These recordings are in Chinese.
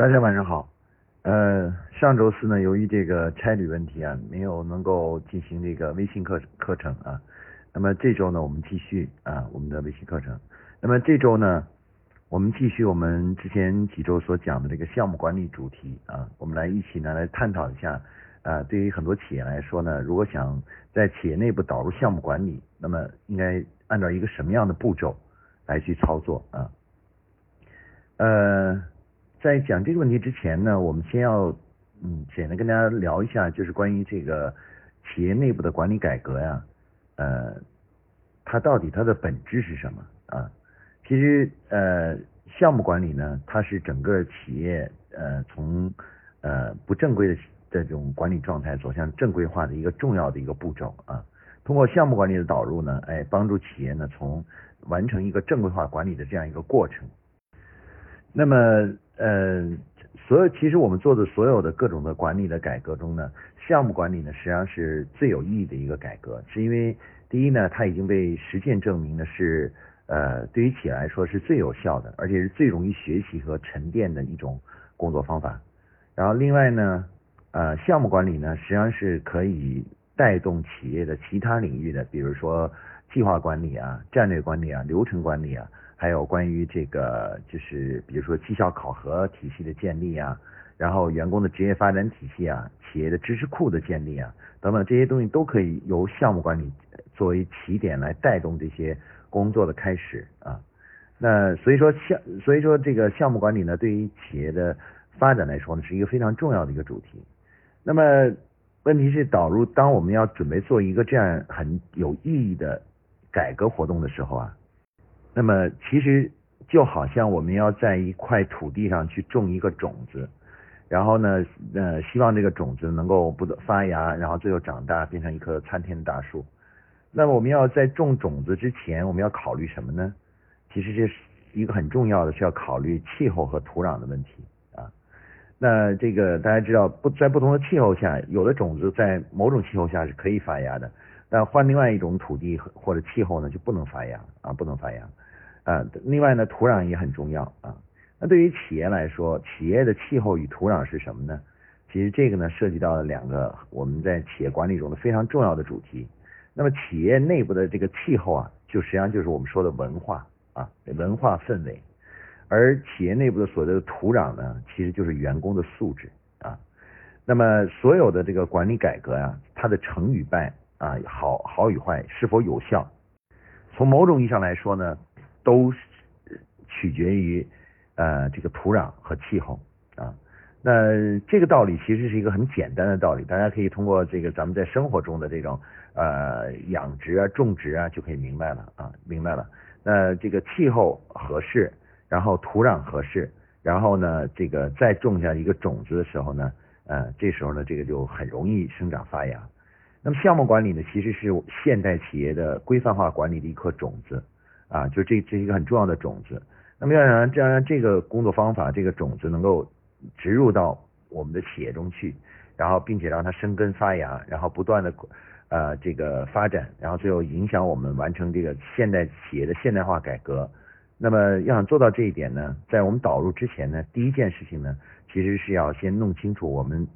大家晚上好。呃，上周四呢，由于这个差旅问题啊，没有能够进行这个微信课课程啊。那么这周呢，我们继续啊我们的微信课程。那么这周呢，我们继续我们之前几周所讲的这个项目管理主题啊，我们来一起呢来探讨一下啊，对于很多企业来说呢，如果想在企业内部导入项目管理，那么应该按照一个什么样的步骤来去操作啊？呃。在讲这个问题之前呢，我们先要嗯简单跟大家聊一下，就是关于这个企业内部的管理改革呀，呃，它到底它的本质是什么啊？其实呃项目管理呢，它是整个企业呃从呃不正规的这种管理状态走向正规化的一个重要的一个步骤啊。通过项目管理的导入呢，哎，帮助企业呢从完成一个正规化管理的这样一个过程。那么呃，所有其实我们做的所有的各种的管理的改革中呢，项目管理呢实际上是最有意义的一个改革，是因为第一呢，它已经被实践证明呢是呃对于企业来说是最有效的，而且是最容易学习和沉淀的一种工作方法。然后另外呢，呃，项目管理呢实际上是可以带动企业的其他领域的，比如说计划管理啊、战略管理啊、流程管理啊。还有关于这个，就是比如说绩效考核体系的建立啊，然后员工的职业发展体系啊，企业的知识库的建立啊，等等这些东西都可以由项目管理作为起点来带动这些工作的开始啊。那所以说项，所以说这个项目管理呢，对于企业的发展来说呢，是一个非常重要的一个主题。那么问题是导入，当我们要准备做一个这样很有意义的改革活动的时候啊。那么其实就好像我们要在一块土地上去种一个种子，然后呢，呃，希望这个种子能够不断发芽，然后最后长大变成一棵参天的大树。那么我们要在种种子之前，我们要考虑什么呢？其实这是一个很重要的，是要考虑气候和土壤的问题啊。那这个大家知道，不在不同的气候下，有的种子在某种气候下是可以发芽的，但换另外一种土地或者气候呢，就不能发芽啊，不能发芽。啊，另外呢，土壤也很重要啊。那对于企业来说，企业的气候与土壤是什么呢？其实这个呢，涉及到了两个我们在企业管理中的非常重要的主题。那么企业内部的这个气候啊，就实际上就是我们说的文化啊，文化氛围。而企业内部的所谓的土壤呢，其实就是员工的素质啊。那么所有的这个管理改革呀，它的成与败啊，好好与坏，是否有效，从某种意义上来说呢？都取决于呃这个土壤和气候啊，那这个道理其实是一个很简单的道理，大家可以通过这个咱们在生活中的这种呃养殖啊、种植啊就可以明白了啊，明白了。那这个气候合适，然后土壤合适，然后呢这个再种下一个种子的时候呢，呃这时候呢这个就很容易生长发芽。那么项目管理呢，其实是现代企业的规范化管理的一颗种子。啊，就这这是一个很重要的种子。那么要让这样让这个工作方法这个种子能够植入到我们的企业中去，然后并且让它生根发芽，然后不断的呃这个发展，然后最后影响我们完成这个现代企业的现代化改革。那么要想做到这一点呢，在我们导入之前呢，第一件事情呢，其实是要先弄清楚我们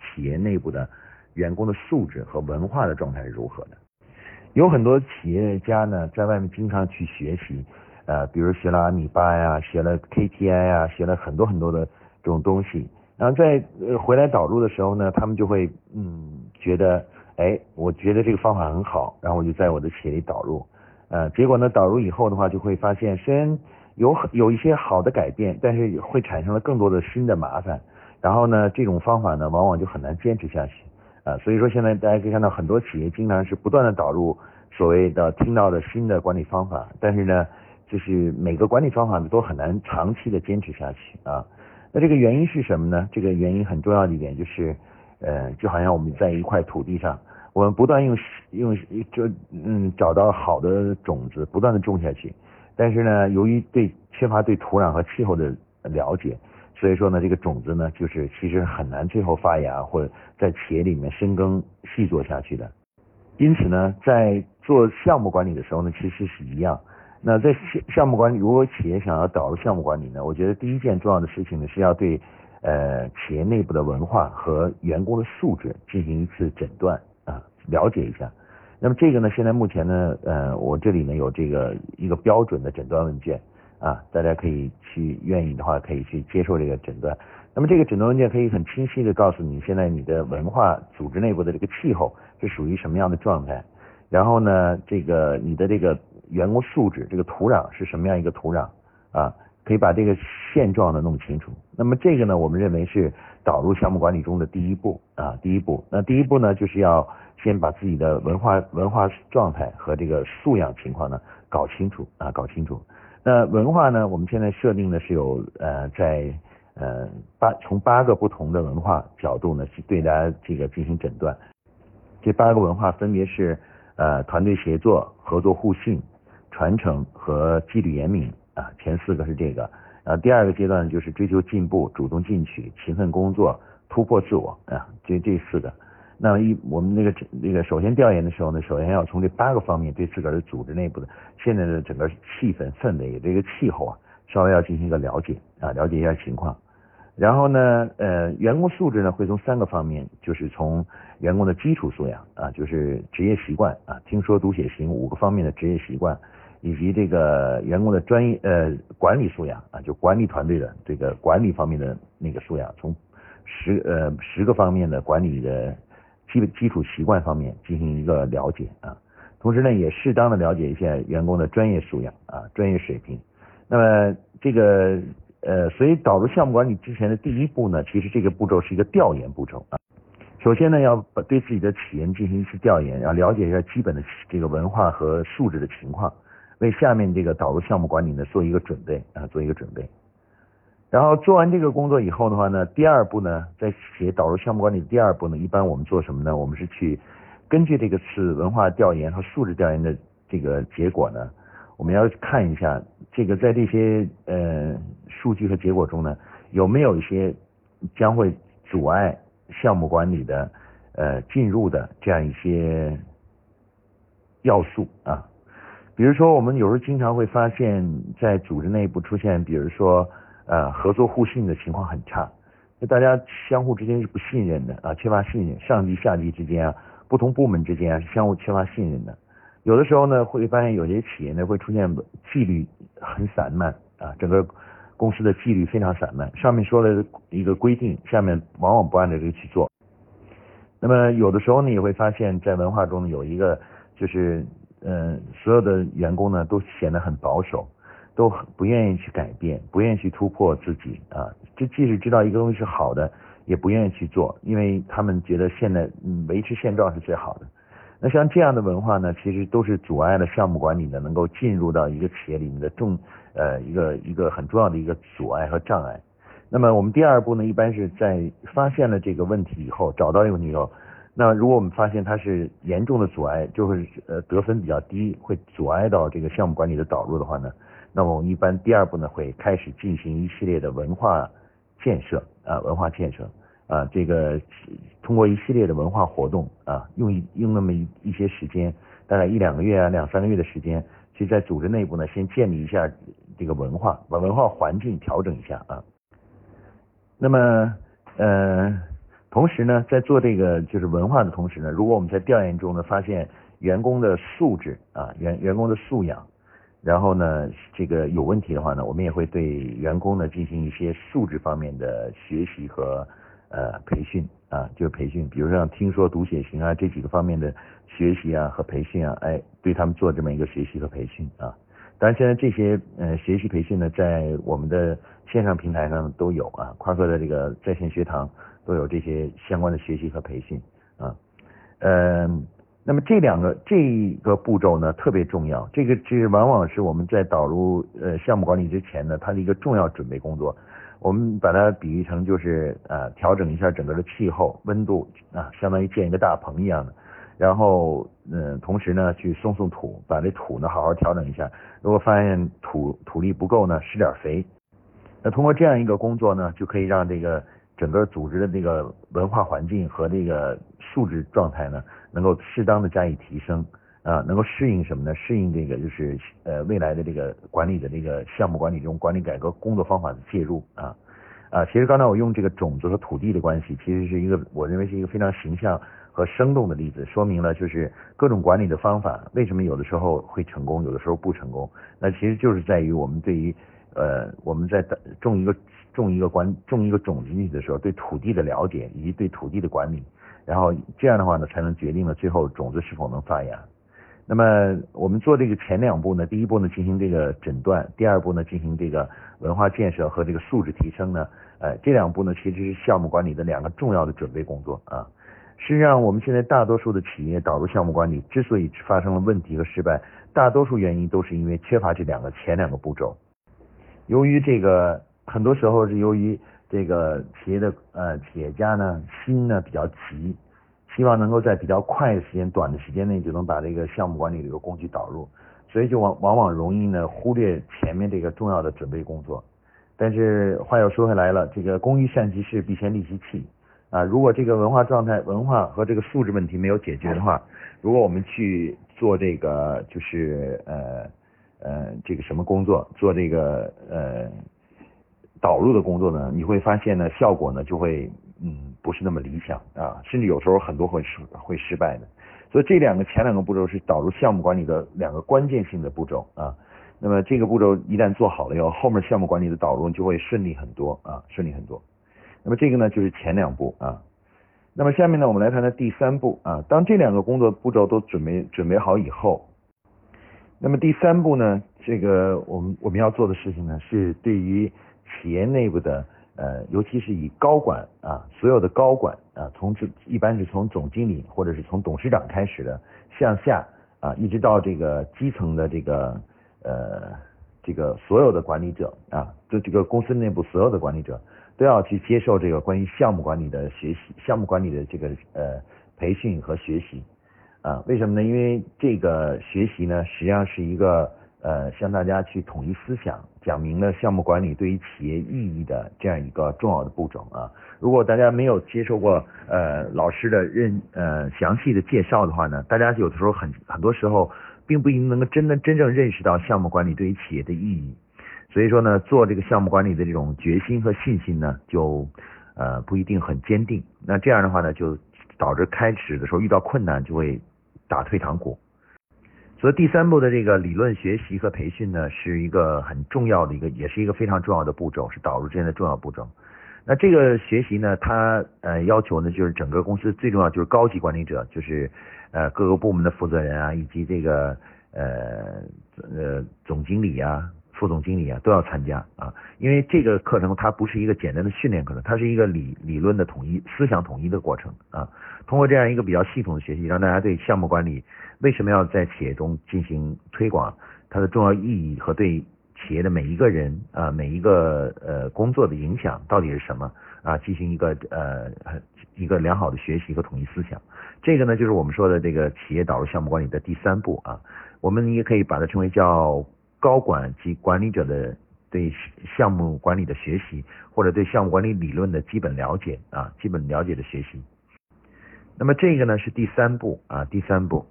企业内部的员工的素质和文化的状态是如何的。有很多企业家呢，在外面经常去学习，呃，比如学了阿米巴呀，学了 KPI 呀，学了很多很多的这种东西，然后在呃回来导入的时候呢，他们就会嗯觉得，哎，我觉得这个方法很好，然后我就在我的企业里导入，呃，结果呢，导入以后的话，就会发现虽然有有一些好的改变，但是会产生了更多的新的麻烦，然后呢，这种方法呢，往往就很难坚持下去。啊，所以说现在大家可以看到很多企业经常是不断的导入所谓的听到的新的管理方法，但是呢，就是每个管理方法都很难长期的坚持下去啊。那这个原因是什么呢？这个原因很重要的一点就是，呃，就好像我们在一块土地上，我们不断用用就嗯找到好的种子，不断的种下去，但是呢，由于对缺乏对土壤和气候的了解。所以说呢，这个种子呢，就是其实很难最后发芽或者在企业里面深耕细作下去的。因此呢，在做项目管理的时候呢，其实是一样。那在项项目管理，如果企业想要导入项目管理呢，我觉得第一件重要的事情呢，是要对呃企业内部的文化和员工的素质进行一次诊断啊，了解一下。那么这个呢，现在目前呢，呃，我这里呢有这个一个标准的诊断问卷啊，大家可以去愿意的话可以去接受这个诊断。那么这个诊断文件可以很清晰的告诉你，现在你的文化组织内部的这个气候是属于什么样的状态，然后呢，这个你的这个员工素质，这个土壤是什么样一个土壤啊，可以把这个现状呢弄清楚。那么这个呢，我们认为是导入项目管理中的第一步啊，第一步。那第一步呢，就是要先把自己的文化文化状态和这个素养情况呢搞清楚啊，搞清楚。那文化呢，我们现在设定的是有呃在。呃，八从八个不同的文化角度呢，去对大家这个进行诊断。这八个文化分别是呃团队协作、合作互信、传承和纪律严明啊，前四个是这个。然后第二个阶段就是追求进步、主动进取、勤奋工作、突破自我啊，这这四个。那么一我们那个那个首先调研的时候呢，首先要从这八个方面对自个儿的组织内部的现在的整个气氛氛围这个气候啊，稍微要进行一个了解啊，了解一下情况。然后呢，呃，员工素质呢会从三个方面，就是从员工的基础素养啊，就是职业习惯啊，听说读写行五个方面的职业习惯，以及这个员工的专业呃管理素养啊，就管理团队的这个管理方面的那个素养，从十呃十个方面的管理的基本基础习惯方面进行一个了解啊，同时呢，也适当的了解一下员工的专业素养啊，专业水平。那么这个。呃，所以导入项目管理之前的第一步呢，其实这个步骤是一个调研步骤啊。首先呢，要把对自己的企业进行一次调研，要了解一下基本的这个文化和素质的情况，为下面这个导入项目管理呢做一个准备啊，做一个准备。然后做完这个工作以后的话呢，第二步呢，在企业导入项目管理的第二步呢，一般我们做什么呢？我们是去根据这个次文化调研和素质调研的这个结果呢。我们要看一下这个在这些呃数据和结果中呢，有没有一些将会阻碍项目管理的呃进入的这样一些要素啊。比如说，我们有时候经常会发现，在组织内部出现，比如说呃合作互信的情况很差，那大家相互之间是不信任的啊，缺乏信任，上级下级之间啊，不同部门之间啊是相互缺乏信任的。有的时候呢，会发现有些企业呢会出现纪律很散漫啊，整个公司的纪律非常散漫，上面说了一个规定，下面往往不按照这个去做。那么有的时候呢，也会发现，在文化中有一个就是，嗯，所有的员工呢都显得很保守，都很不愿意去改变，不愿意去突破自己啊。这即使知道一个东西是好的，也不愿意去做，因为他们觉得现在维持现状是最好的。那像这样的文化呢，其实都是阻碍了项目管理呢能够进入到一个企业里面的重呃一个一个很重要的一个阻碍和障碍。那么我们第二步呢，一般是在发现了这个问题以后，找到这个问题以后，那如果我们发现它是严重的阻碍，就是呃得分比较低，会阻碍到这个项目管理的导入的话呢，那么我们一般第二步呢会开始进行一系列的文化建设啊文化建设。啊，这个通过一系列的文化活动啊，用一用那么一一些时间，大概一两个月啊，两三个月的时间，去在组织内部呢，先建立一下这个文化，把文化环境调整一下啊。那么，呃，同时呢，在做这个就是文化的同时呢，如果我们在调研中呢发现员工的素质啊，员员工的素养，然后呢，这个有问题的话呢，我们也会对员工呢进行一些素质方面的学习和。呃，培训啊，就是培训，比如像听说读写行啊这几个方面的学习啊和培训啊，哎，对他们做这么一个学习和培训啊。当然，现在这些呃学习培训呢，在我们的线上平台上都有啊，夸克的这个在线学堂都有这些相关的学习和培训啊。嗯，那么这两个这个步骤呢特别重要，这个这往往是我们在导入呃项目管理之前呢，它的一个重要准备工作。我们把它比喻成就是呃调整一下整个的气候温度啊，相当于建一个大棚一样的，然后嗯同时呢去松松土，把这土呢好好调整一下。如果发现土土力不够呢，施点肥。那通过这样一个工作呢，就可以让这个整个组织的这个文化环境和这个素质状态呢，能够适当的加以提升。啊，能够适应什么呢？适应这个就是呃未来的这个管理的这个项目管理中管理改革工作方法的介入啊啊，其实刚才我用这个种子和土地的关系，其实是一个我认为是一个非常形象和生动的例子，说明了就是各种管理的方法为什么有的时候会成功，有的时候不成功。那其实就是在于我们对于呃我们在种一个种一个管种一个种子进去的时候，对土地的了解以及对土地的管理，然后这样的话呢，才能决定了最后种子是否能发芽。那么我们做这个前两步呢，第一步呢进行这个诊断，第二步呢进行这个文化建设和这个素质提升呢，呃，这两步呢其实是项目管理的两个重要的准备工作啊。实际上我们现在大多数的企业导入项目管理之所以发生了问题和失败，大多数原因都是因为缺乏这两个前两个步骤。由于这个很多时候是由于这个企业的呃企业家呢心呢比较急。希望能够在比较快的时间、短的时间内就能把这个项目管理这个工具导入，所以就往往往容易呢忽略前面这个重要的准备工作。但是话又说回来了，这个工欲善其事，必先利其器啊。如果这个文化状态、文化和这个素质问题没有解决的话，如果我们去做这个就是呃呃这个什么工作，做这个呃导入的工作呢，你会发现呢效果呢就会。嗯，不是那么理想啊，甚至有时候很多会失会失败的。所以这两个前两个步骤是导入项目管理的两个关键性的步骤啊。那么这个步骤一旦做好了以后，后面项目管理的导入就会顺利很多啊，顺利很多。那么这个呢就是前两步啊。那么下面呢我们来谈谈第三步啊。当这两个工作步骤都准备准备好以后，那么第三步呢，这个我们我们要做的事情呢是对于企业内部的。呃，尤其是以高管啊，所有的高管啊，从这一般是从总经理或者是从董事长开始的，向下啊，一直到这个基层的这个呃这个所有的管理者啊，就这个公司内部所有的管理者都要去接受这个关于项目管理的学习，项目管理的这个呃培训和学习啊，为什么呢？因为这个学习呢，实际上是一个。呃，向大家去统一思想，讲明了项目管理对于企业意义的这样一个重要的步骤啊。如果大家没有接受过呃老师的认呃详细的介绍的话呢，大家有的时候很很多时候并不一定能够真的真正认识到项目管理对于企业的意义。所以说呢，做这个项目管理的这种决心和信心呢，就呃不一定很坚定。那这样的话呢，就导致开始的时候遇到困难就会打退堂鼓。所以第三步的这个理论学习和培训呢，是一个很重要的一个，也是一个非常重要的步骤，是导入之间的重要步骤。那这个学习呢，它呃要求呢，就是整个公司最重要就是高级管理者，就是呃各个部门的负责人啊，以及这个呃呃总经理啊。副总经理啊都要参加啊，因为这个课程它不是一个简单的训练课程，它是一个理理论的统一、思想统一的过程啊。通过这样一个比较系统的学习，让大家对项目管理为什么要在企业中进行推广，它的重要意义和对企业的每一个人啊每一个呃工作的影响到底是什么啊，进行一个呃一个良好的学习和统一思想。这个呢就是我们说的这个企业导入项目管理的第三步啊，我们也可以把它称为叫。高管及管理者的对项目管理的学习，或者对项目管理理论的基本了解啊，基本了解的学习。那么这个呢是第三步啊，第三步。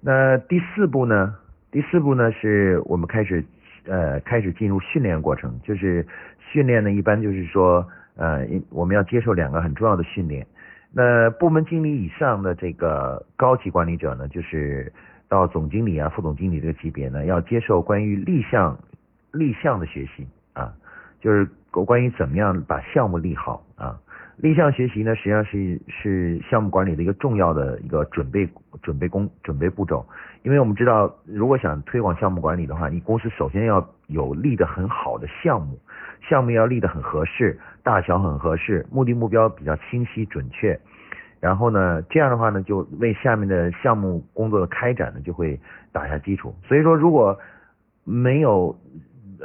那第四步呢？第四步呢是我们开始呃开始进入训练过程，就是训练呢一般就是说呃我们要接受两个很重要的训练。那部门经理以上的这个高级管理者呢，就是。到总经理啊、副总经理这个级别呢，要接受关于立项、立项的学习啊，就是关于怎么样把项目立好啊。立项学习呢，实际上是是项目管理的一个重要的一个准备准备工准备步骤。因为我们知道，如果想推广项目管理的话，你公司首先要有立得很好的项目，项目要立得很合适，大小很合适，目的目标比较清晰准确。然后呢，这样的话呢，就为下面的项目工作的开展呢，就会打下基础。所以说，如果没有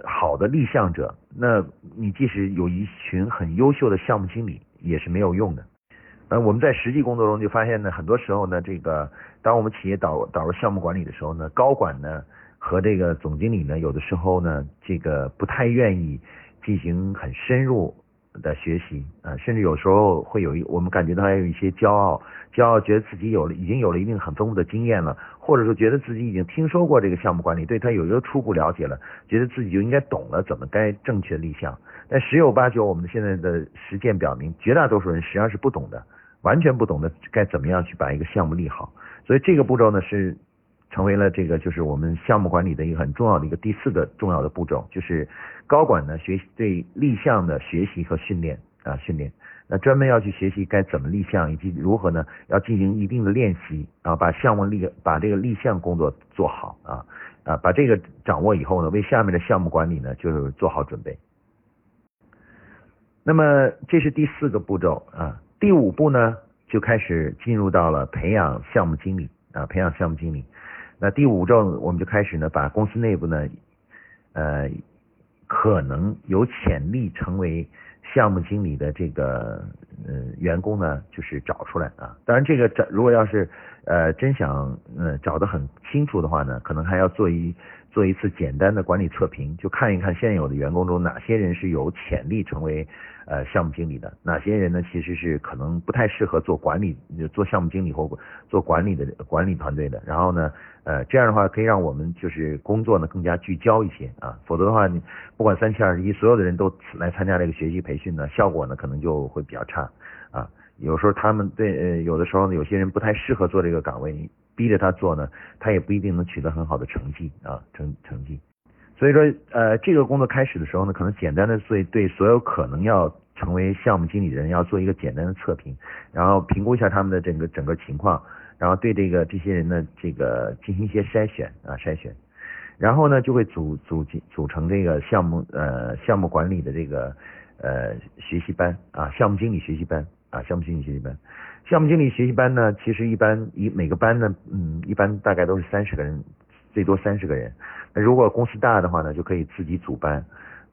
好的立项者，那你即使有一群很优秀的项目经理，也是没有用的。呃，我们在实际工作中就发现呢，很多时候呢，这个当我们企业导导入项目管理的时候呢，高管呢和这个总经理呢，有的时候呢，这个不太愿意进行很深入。的学习啊，甚至有时候会有一我们感觉到还有一些骄傲，骄傲觉得自己有了已经有了一定很丰富的经验了，或者说觉得自己已经听说过这个项目管理，对他有一个初步了解了，觉得自己就应该懂了怎么该正确立项。但十有八九，我们现在的实践表明，绝大多数人实际上是不懂的，完全不懂得该怎么样去把一个项目立好。所以这个步骤呢是。成为了这个就是我们项目管理的一个很重要的一个第四个重要的步骤，就是高管呢学习对立项的学习和训练啊训练，那专门要去学习该怎么立项，以及如何呢要进行一定的练习啊，把项目立把这个立项工作做好啊啊把这个掌握以后呢，为下面的项目管理呢就是做好准备。那么这是第四个步骤啊，第五步呢就开始进入到了培养项目经理啊，培养项目经理。那第五周我们就开始呢，把公司内部呢，呃，可能有潜力成为项目经理的这个呃员工呢，就是找出来啊。当然，这个找如果要是呃真想呃找得很清楚的话呢，可能还要做一做一次简单的管理测评，就看一看现有的员工中哪些人是有潜力成为。呃，项目经理的哪些人呢？其实是可能不太适合做管理、做项目经理或做管理的管理团队的。然后呢，呃，这样的话可以让我们就是工作呢更加聚焦一些啊。否则的话，你不管三七二十一，所有的人都来参加这个学习培训呢，效果呢可能就会比较差啊。有时候他们对呃，有的时候呢，有些人不太适合做这个岗位，逼着他做呢，他也不一定能取得很好的成绩啊，成成绩。所以说，呃，这个工作开始的时候呢，可能简单的对对所有可能要成为项目经理的人要做一个简单的测评，然后评估一下他们的整个整个情况，然后对这个这些人呢，这个进行一些筛选啊筛选，然后呢就会组组组成这个项目呃项目管理的这个呃学习班啊项目经理学习班啊项目经理学习班，项目经理学习班呢，其实一般一每个班呢，嗯，一般大概都是三十个人。最多三十个人，那如果公司大的话呢，就可以自己组班；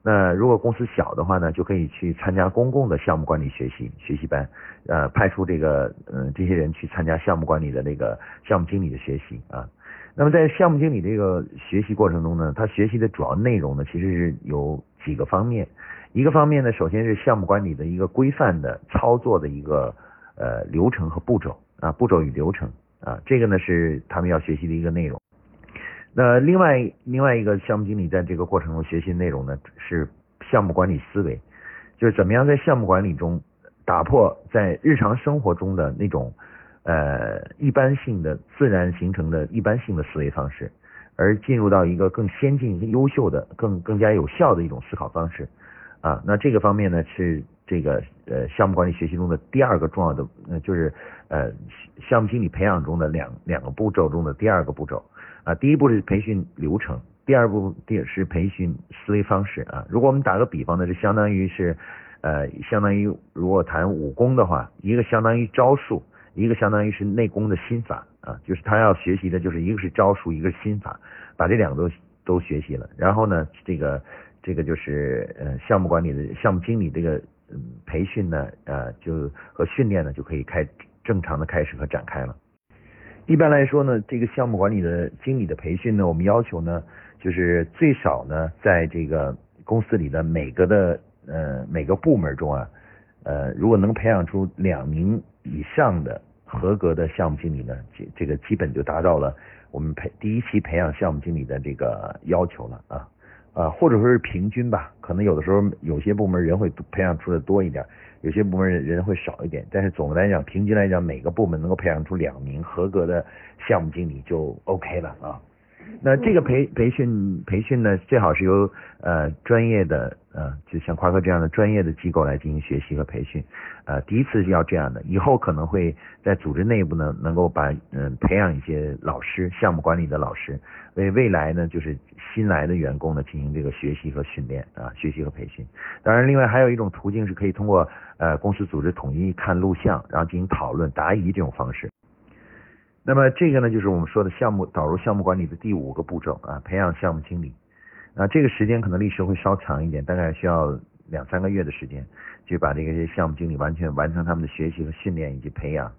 那如果公司小的话呢，就可以去参加公共的项目管理学习学习班，呃，派出这个嗯这些人去参加项目管理的那个项目经理的学习啊。那么在项目经理这个学习过程中呢，他学习的主要内容呢，其实是有几个方面。一个方面呢，首先是项目管理的一个规范的操作的一个呃流程和步骤啊，步骤与流程啊，这个呢是他们要学习的一个内容。那另外另外一个项目经理在这个过程中学习内容呢，是项目管理思维，就是怎么样在项目管理中打破在日常生活中的那种呃一般性的自然形成的一般性的思维方式，而进入到一个更先进、更优秀的、更更加有效的一种思考方式啊。那这个方面呢，是这个呃项目管理学习中的第二个重要的，呃就是呃项目经理培养中的两两个步骤中的第二个步骤。啊，第一步是培训流程，第二步第是培训思维方式啊。如果我们打个比方呢，就相当于是，呃，相当于如果谈武功的话，一个相当于招数，一个相当于是内功的心法啊。就是他要学习的就是一个是招数，一个是心法，把这两个都都学习了，然后呢，这个这个就是呃项目管理的项目经理这个培训呢，呃就和训练呢就可以开正常的开始和展开了。一般来说呢，这个项目管理的经理的培训呢，我们要求呢，就是最少呢，在这个公司里的每个的呃每个部门中啊，呃，如果能培养出两名以上的合格的项目经理呢，这这个基本就达到了我们培第一期培养项目经理的这个要求了啊啊，或者说是平均吧，可能有的时候有些部门人会培养出的多一点。有些部门人会少一点，但是总的来讲，平均来讲，每个部门能够培养出两名合格的项目经理就 OK 了啊。那这个培培训培训呢，最好是由呃专业的呃，就像夸克这样的专业的机构来进行学习和培训。呃，第一次是要这样的，以后可能会在组织内部呢，能够把嗯培养一些老师，项目管理的老师，为未来呢就是新来的员工呢进行这个学习和训练啊，学习和培训。当然，另外还有一种途径是可以通过呃公司组织统一看录像，然后进行讨论答疑这种方式。那么这个呢，就是我们说的项目导入项目管理的第五个步骤啊，培养项目经理。啊，这个时间可能历时会稍长一点，大概需要两三个月的时间，就把这个项目经理完全完成他们的学习和训练以及培养。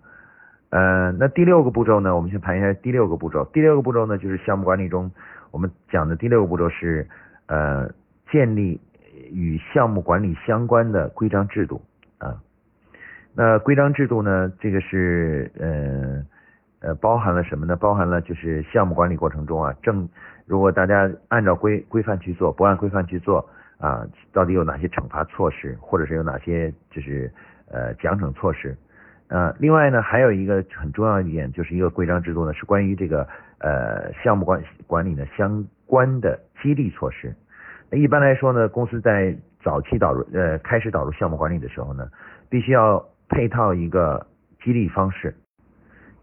呃，那第六个步骤呢，我们先谈一下第六个步骤。第六个步骤呢，就是项目管理中我们讲的第六个步骤是呃，建立与项目管理相关的规章制度啊。那规章制度呢，这个是呃呃包含了什么呢？包含了就是项目管理过程中啊，正如果大家按照规规范去做，不按规范去做啊，到底有哪些惩罚措施，或者是有哪些就是呃奖惩措施？呃，另外呢，还有一个很重要一点，就是一个规章制度呢，是关于这个呃项目管管理的相关的激励措施。一般来说呢，公司在早期导入呃开始导入项目管理的时候呢，必须要配套一个激励方式。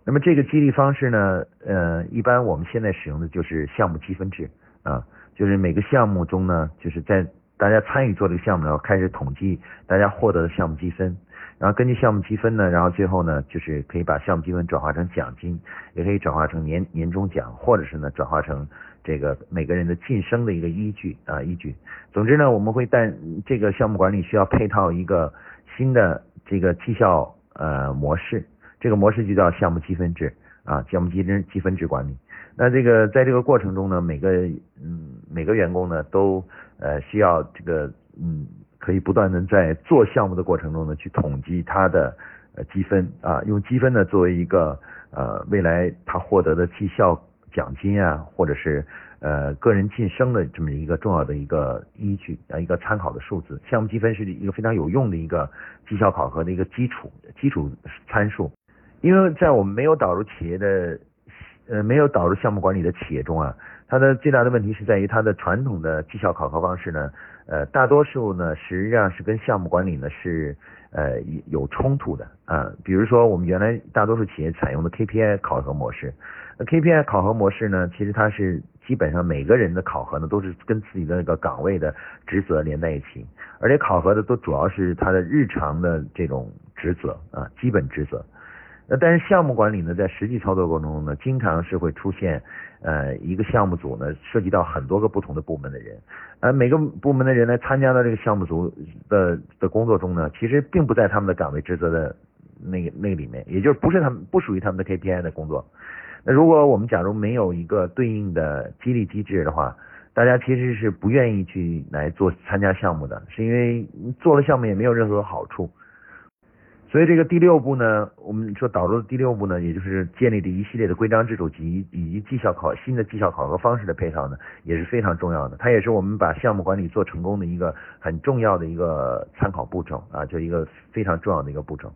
那么这个激励方式呢，呃，一般我们现在使用的就是项目积分制啊，就是每个项目中呢，就是在大家参与做这个项目的时候，开始统计大家获得的项目积分。然后根据项目积分呢，然后最后呢，就是可以把项目积分转化成奖金，也可以转化成年年终奖，或者是呢转化成这个每个人的晋升的一个依据啊依据。总之呢，我们会带这个项目管理需要配套一个新的这个绩效呃模式，这个模式就叫项目积分制啊，项目积分积分制管理。那这个在这个过程中呢，每个嗯每个员工呢都呃需要这个嗯。可以不断的在做项目的过程中呢，去统计他的积分啊，用积分呢作为一个呃未来他获得的绩效奖金啊，或者是呃个人晋升的这么一个重要的一个依据啊，一个参考的数字。项目积分是一个非常有用的一个绩效考核的一个基础基础参数，因为在我们没有导入企业的呃没有导入项目管理的企业中啊，它的最大的问题是在于它的传统的绩效考核方式呢。呃，大多数呢，实际上是跟项目管理呢是呃有冲突的啊。比如说，我们原来大多数企业采用的 KPI 考核模式，那 KPI 考核模式呢，其实它是基本上每个人的考核呢都是跟自己的那个岗位的职责连在一起，而且考核的都主要是他的日常的这种职责啊，基本职责。那但是项目管理呢，在实际操作过程中呢，经常是会出现。呃，一个项目组呢，涉及到很多个不同的部门的人，呃，每个部门的人呢，参加到这个项目组的的工作中呢，其实并不在他们的岗位职责的那个那里面，也就是不是他们不属于他们的 KPI 的工作。那如果我们假如没有一个对应的激励机制的话，大家其实是不愿意去来做参加项目的，是因为做了项目也没有任何好处。所以这个第六步呢，我们说导入的第六步呢，也就是建立的一系列的规章制度及以及绩效考新的绩效考核方式的配套呢，也是非常重要的。它也是我们把项目管理做成功的一个很重要的一个参考步骤啊，就一个非常重要的一个步骤。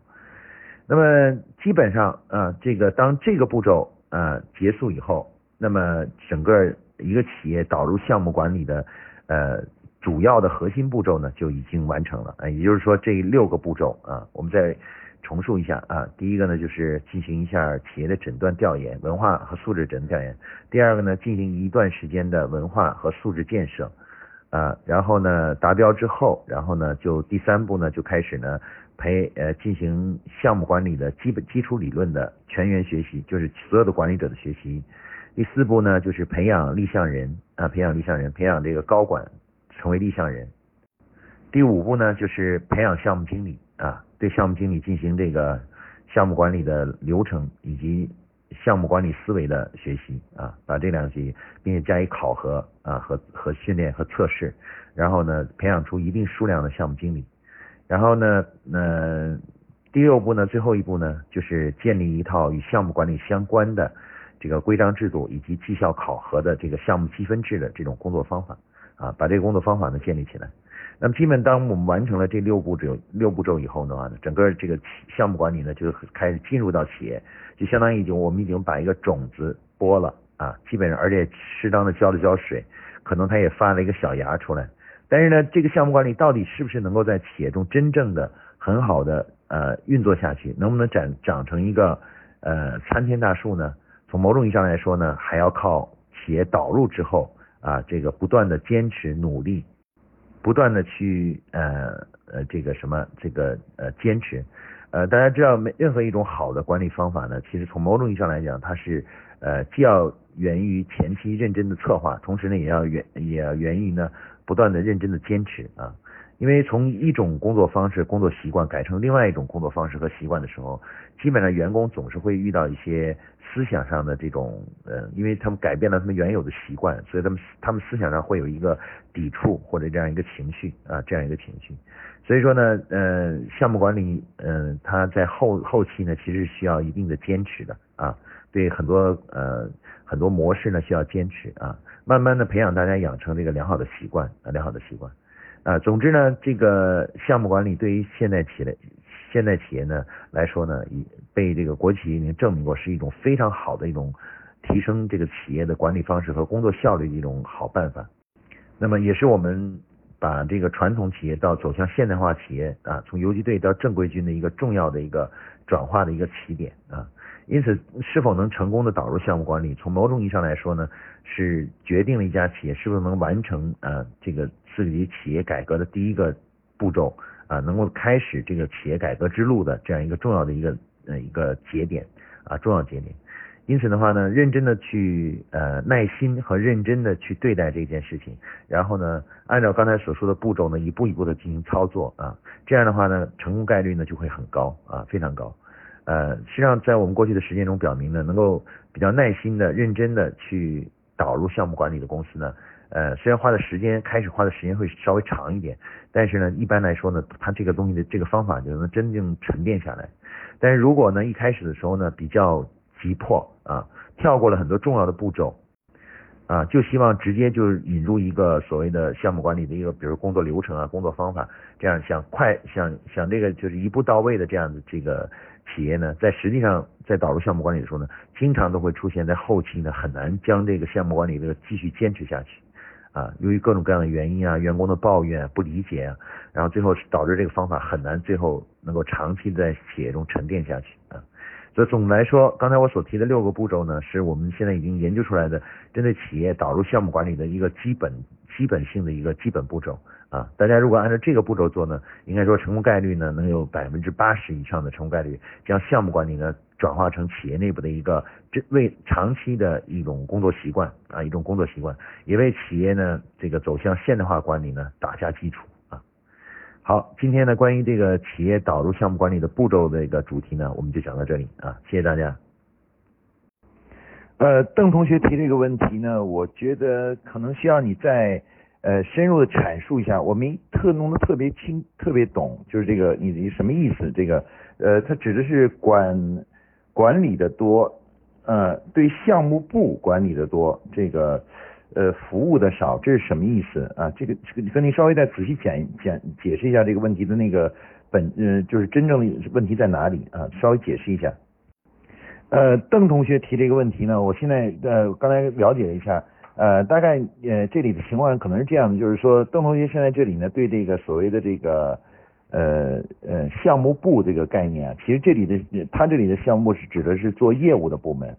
那么基本上啊，这个当这个步骤啊结束以后，那么整个一个企业导入项目管理的呃。主要的核心步骤呢就已经完成了啊，也就是说这六个步骤啊，我们再重述一下啊。第一个呢就是进行一下企业的诊断调研，文化和素质诊断调研。第二个呢进行一段时间的文化和素质建设啊，然后呢达标之后，然后呢就第三步呢就开始呢培呃进行项目管理的基本基础理论的全员学习，就是所有的管理者的学习。第四步呢就是培养立项人啊，培养立项人，培养这个高管。成为立项人。第五步呢，就是培养项目经理啊，对项目经理进行这个项目管理的流程以及项目管理思维的学习啊，把这两级并且加以考核啊和和训练和测试，然后呢，培养出一定数量的项目经理。然后呢，呃，第六步呢，最后一步呢，就是建立一套与项目管理相关的这个规章制度以及绩效考核的这个项目积分制的这种工作方法。啊，把这个工作方法呢建立起来。那么，基本当我们完成了这六步骤六步骤以后的话呢，整个这个项目管理呢就开始进入到企业，就相当于已经我们已经把一个种子播了啊，基本上而且适当的浇了浇水，可能它也发了一个小芽出来。但是呢，这个项目管理到底是不是能够在企业中真正的很好的呃运作下去，能不能长长成一个呃参天大树呢？从某种意义上来说呢，还要靠企业导入之后。啊，这个不断的坚持努力，不断的去呃呃这个什么这个呃坚持，呃大家知道没任何一种好的管理方法呢，其实从某种意义上来讲，它是呃既要源于前期认真的策划，同时呢也要源也要源于呢不断的认真的坚持啊，因为从一种工作方式、工作习惯改成另外一种工作方式和习惯的时候，基本上员工总是会遇到一些思想上的这种，呃，因为他们改变了他们原有的习惯，所以他们他们思想上会有一个抵触或者这样一个情绪啊，这样一个情绪。所以说呢，呃，项目管理，嗯，它在后后期呢，其实需要一定的坚持的啊，对很多呃很多模式呢需要坚持啊，慢慢的培养大家养成这个良好的习惯啊，良好的习惯。啊，总之呢，这个项目管理对于现在企业、现代企业呢来说呢，已被这个国企已经证明过是一种非常好的一种提升这个企业的管理方式和工作效率的一种好办法。那么也是我们把这个传统企业到走向现代化企业啊，从游击队到正规军的一个重要的一个转化的一个起点啊。因此，是否能成功的导入项目管理，从某种意义上来说呢，是决定了一家企业是不是能完成啊这个自己企业改革的第一个步骤啊，能够开始这个企业改革之路的这样一个重要的一个呃一个节点啊重要节点。因此的话呢，认真的去呃耐心和认真的去对待这件事情，然后呢，按照刚才所说的步骤呢，一步一步的进行操作啊，这样的话呢，成功概率呢就会很高啊，非常高。呃，实际上在我们过去的实践中表明呢，能够比较耐心的、认真的去导入项目管理的公司呢，呃，虽然花的时间开始花的时间会稍微长一点，但是呢，一般来说呢，它这个东西的这个方法就能真正沉淀下来。但是如果呢，一开始的时候呢，比较急迫啊，跳过了很多重要的步骤啊，就希望直接就引入一个所谓的项目管理的一个，比如工作流程啊、工作方法，这样想快想想这个就是一步到位的这样的这个。企业呢，在实际上在导入项目管理的时候呢，经常都会出现在后期呢，很难将这个项目管理这个继续坚持下去啊。由于各种各样的原因啊，员工的抱怨、不理解，然后最后导致这个方法很难最后能够长期在企业中沉淀下去啊。所以总的来说，刚才我所提的六个步骤呢，是我们现在已经研究出来的，针对企业导入项目管理的一个基本、基本性的一个基本步骤。啊，大家如果按照这个步骤做呢，应该说成功概率呢能有百分之八十以上的成功概率，将项目管理呢转化成企业内部的一个这为长期的一种工作习惯啊，一种工作习惯，也为企业呢这个走向现代化管理呢打下基础啊。好，今天呢关于这个企业导入项目管理的步骤的一个主题呢，我们就讲到这里啊，谢谢大家。呃，邓同学提这个问题呢，我觉得可能需要你在。呃，深入的阐述一下，我没特弄得特别清，特别懂，就是这个你的什么意思？这个，呃，它指的是管管理的多，呃，对项目部管理的多，这个，呃，服务的少，这是什么意思啊？这个，这个，跟您稍微再仔细讲讲解释一下这个问题的那个本，呃，就是真正的问题在哪里啊？稍微解释一下。呃，邓同学提这个问题呢，我现在呃刚才了解了一下。呃，大概呃这里的情况可能是这样的，就是说邓同学现在这里呢，对这个所谓的这个呃呃项目部这个概念啊，其实这里的他这里的项目是指的是做业务的部门，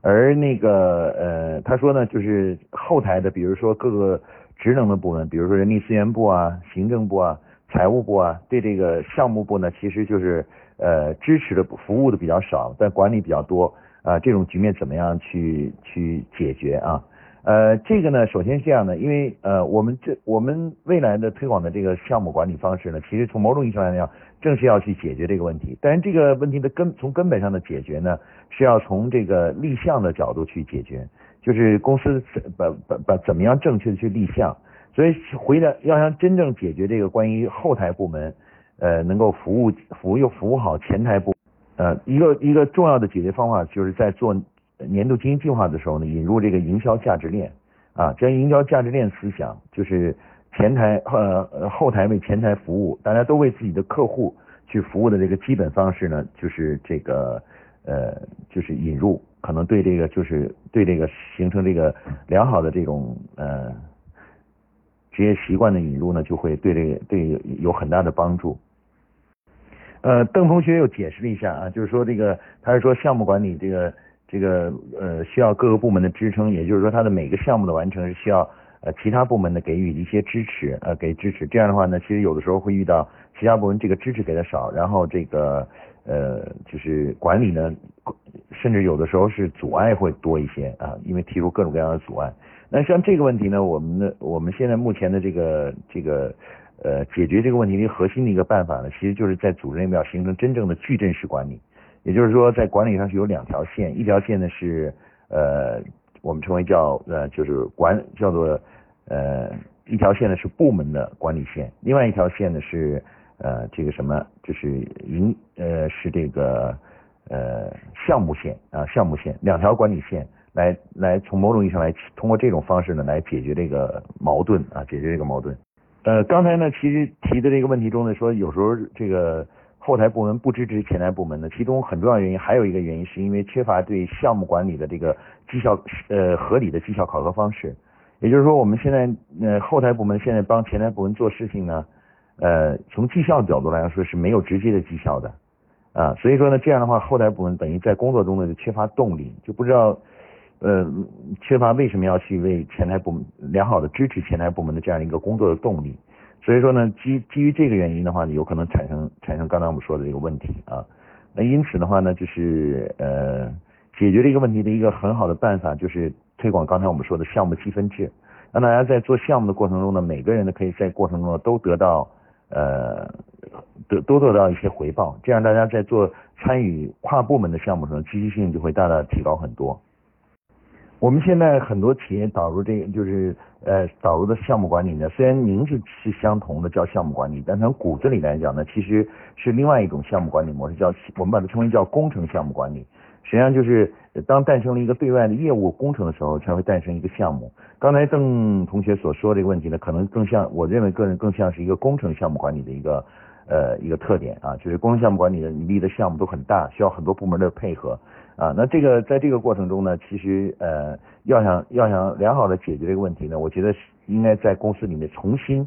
而那个呃他说呢，就是后台的，比如说各个职能的部门，比如说人力资源部啊、行政部啊、财务部啊，对这个项目部呢，其实就是呃支持的服务的比较少，但管理比较多啊，这种局面怎么样去去解决啊？呃，这个呢，首先是这样的，因为呃，我们这我们未来的推广的这个项目管理方式呢，其实从某种意义上来讲，正是要去解决这个问题。但是这个问题的根从根本上的解决呢，是要从这个立项的角度去解决，就是公司把把把怎么样正确的去立项。所以回来要想真正解决这个关于后台部门呃能够服务服务又服务好前台部，呃一个一个重要的解决方法就是在做。年度经营计划的时候呢，引入这个营销价值链啊，将营销价值链思想，就是前台呃后台为前台服务，大家都为自己的客户去服务的这个基本方式呢，就是这个呃就是引入，可能对这个就是对这个形成这个良好的这种呃职业习惯的引入呢，就会对这个对有很大的帮助。呃，邓同学又解释了一下啊，就是说这个他是说项目管理这个。这个呃需要各个部门的支撑，也就是说它的每个项目的完成是需要呃其他部门的给予一些支持呃给支持，这样的话呢，其实有的时候会遇到其他部门这个支持给的少，然后这个呃就是管理呢，甚至有的时候是阻碍会多一些啊，因为提出各种各样的阻碍。那像这个问题呢，我们的我们现在目前的这个这个呃解决这个问题的核心的一个办法呢，其实就是在组织内部要形成真正的矩阵式管理。也就是说，在管理上是有两条线，一条线呢是呃我们称为叫呃就是管叫做呃一条线呢是部门的管理线，另外一条线呢是呃这个什么就是营呃是这个呃项目线啊项目线两条管理线来来从某种意义上来通过这种方式呢来解决这个矛盾啊解决这个矛盾。呃刚才呢其实提的这个问题中呢说有时候这个。后台部门不支持前台部门的，其中很重要原因还有一个原因，是因为缺乏对项目管理的这个绩效呃合理的绩效考核方式。也就是说，我们现在呃后台部门现在帮前台部门做事情呢，呃从绩效角度来说是没有直接的绩效的啊，所以说呢这样的话后台部门等于在工作中呢就缺乏动力，就不知道呃缺乏为什么要去为前台部门良好的支持前台部门的这样一个工作的动力。所以说呢，基基于这个原因的话呢，有可能产生产生刚才我们说的这个问题啊。那因此的话呢，就是呃，解决这个问题的一个很好的办法，就是推广刚才我们说的项目积分制，让大家在做项目的过程中呢，每个人呢可以在过程中都得到呃得都得到一些回报，这样大家在做参与跨部门的项目时候，积极性就会大大提高很多。我们现在很多企业导入这个就是呃导入的项目管理呢，虽然名字是相同的叫项目管理，但从骨子里来讲呢，其实是另外一种项目管理模式，叫我们把它称为叫工程项目管理。实际上就是当诞生了一个对外的业务工程的时候，才会诞生一个项目。刚才邓同学所说这个问题呢，可能更像我认为个人更像是一个工程项目管理的一个呃一个特点啊，就是工程项目管理的你立的项目都很大，需要很多部门的配合。啊，那这个在这个过程中呢，其实呃，要想要想良好的解决这个问题呢，我觉得应该在公司里面重新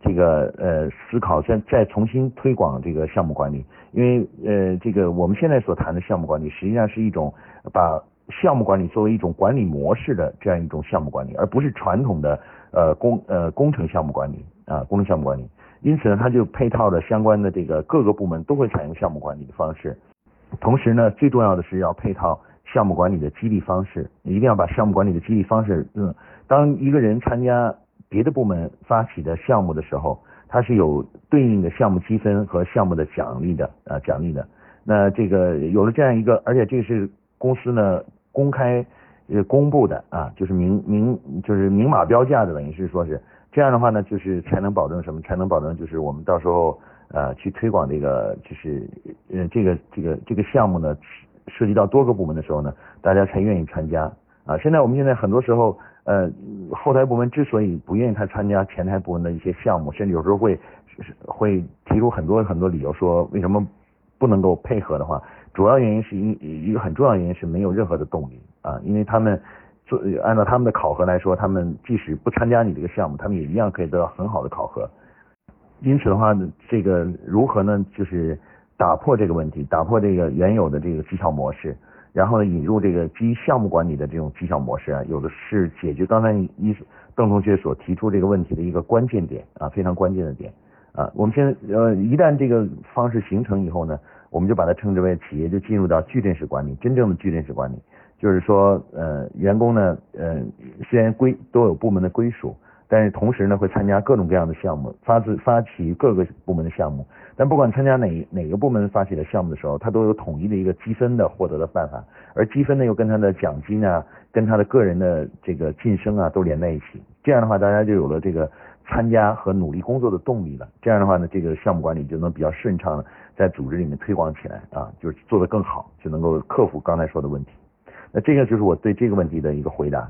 这个呃思考，再再重新推广这个项目管理，因为呃这个我们现在所谈的项目管理，实际上是一种把项目管理作为一种管理模式的这样一种项目管理，而不是传统的呃工呃工程项目管理啊工程项目管理，因此呢，它就配套的相关的这个各个部门都会采用项目管理的方式。同时呢，最重要的是要配套项目管理的激励方式，一定要把项目管理的激励方式，嗯，当一个人参加别的部门发起的项目的时候，他是有对应的项目积分和项目的奖励的啊，奖励的。那这个有了这样一个，而且这是公司呢公开呃公布的啊，就是明明就是明码标价的，等于是说是这样的话呢，就是才能保证什么？才能保证就是我们到时候。呃，去推广这个就是呃这个这个这个项目呢，涉及到多个部门的时候呢，大家才愿意参加啊。现在我们现在很多时候，呃，后台部门之所以不愿意他参加前台部门的一些项目，甚至有时候会会提出很多很多理由，说为什么不能够配合的话，主要原因是一一个很重要原因是没有任何的动力啊，因为他们做按照他们的考核来说，他们即使不参加你这个项目，他们也一样可以得到很好的考核。因此的话，这个如何呢？就是打破这个问题，打破这个原有的这个绩效模式，然后呢，引入这个基于项目管理的这种绩效模式啊，有的是解决刚才一邓同学所提出这个问题的一个关键点啊，非常关键的点啊。我们现在呃，一旦这个方式形成以后呢，我们就把它称之为企业就进入到矩阵式管理，真正的矩阵式管理，就是说呃，员工呢呃，虽然归都有部门的归属。但是同时呢，会参加各种各样的项目，发自发起各个部门的项目。但不管参加哪哪个部门发起的项目的时候，他都有统一的一个积分的获得的办法，而积分呢又跟他的奖金啊，跟他的个人的这个晋升啊都连在一起。这样的话，大家就有了这个参加和努力工作的动力了。这样的话呢，这个项目管理就能比较顺畅的在组织里面推广起来啊，就是做得更好，就能够克服刚才说的问题。那这个就是我对这个问题的一个回答。